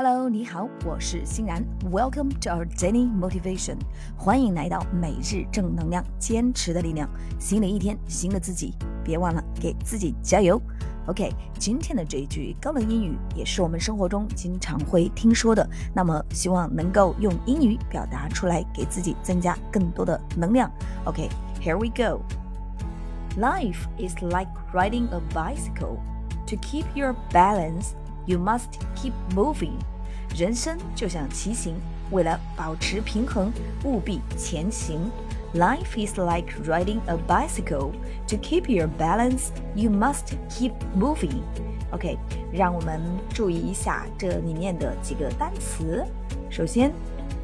Hello，你好，我是欣然。Welcome to our daily motivation，欢迎来到每日正能量，坚持的力量。新的一天，新的自己，别忘了给自己加油。OK，今天的这一句高冷英语也是我们生活中经常会听说的，那么希望能够用英语表达出来，给自己增加更多的能量。OK，here we go。Life is like riding a bicycle. To keep your balance, you must keep moving. 人生就像骑行，为了保持平衡，务必前行。Life is like riding a bicycle. To keep your balance, you must keep moving. OK，让我们注意一下这里面的几个单词。首先，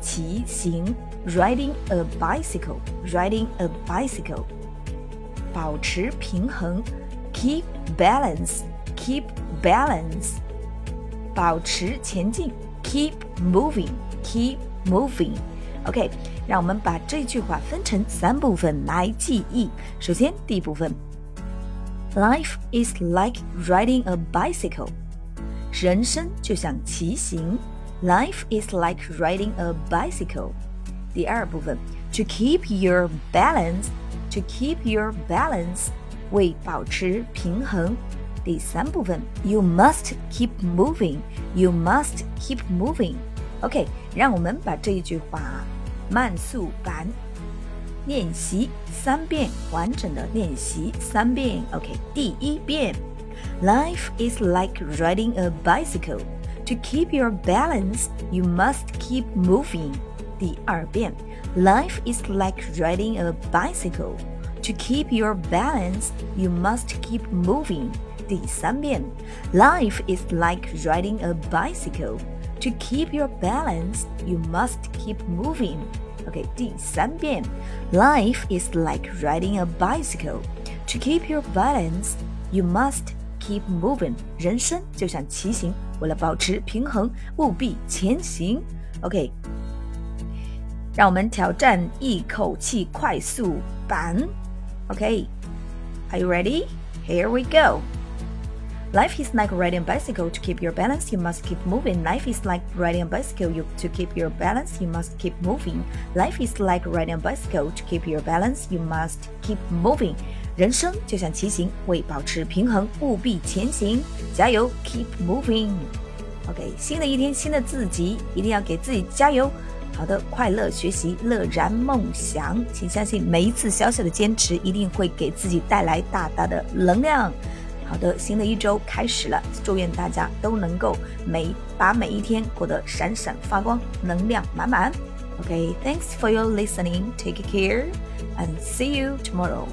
骑行，riding a bicycle，riding a bicycle，保持平衡，keep balance，keep balance， 保持前进，keep moving，keep moving。OK，让我们把这句话分成三部分来记忆。首先，第一部分，Life is like riding a bicycle。人生就像骑行，Life is like riding a bicycle。第二部分，To keep your balance，To keep your balance，为保持平衡。 第三部分，You must keep moving，You must keep moving。OK，让我们把这一句话慢速版练习三遍，完整的练习三遍。OK，第一遍，Life is like riding a bicycle. To keep your balance, you must keep moving. 第二遍，Life is like riding a bicycle. To keep your balance, you must keep moving. 第三遍，Life is like riding a bicycle. To keep your balance, you must keep moving. OK，第三遍，Life is like riding a bicycle. To keep your balance, you must keep moving. 人生就像骑行，为了保持平衡，务必前行。OK，让我们挑战一口气快速版。 OK，Are you ready? Here we go. Life is like riding a bicycle. To keep your balance, you must keep moving. Life is like riding a bicycle. You, to keep your balance, you must keep moving. Life is like riding a bicycle. To keep your balance, you must keep moving. 人生就像骑行，为保持平衡，务必前行。加油，keep moving。OK，新的一天，新的自己，一定要给自己加油。 好的，快乐学习，乐然梦想。请相信，每一次小小的坚持，一定会给自己带来大大的能量。好的，新的一周开始了，祝愿大家都能够每把每一天过得闪闪发光，能量满满。OK，thanks for your listening. Take care and see you tomorrow.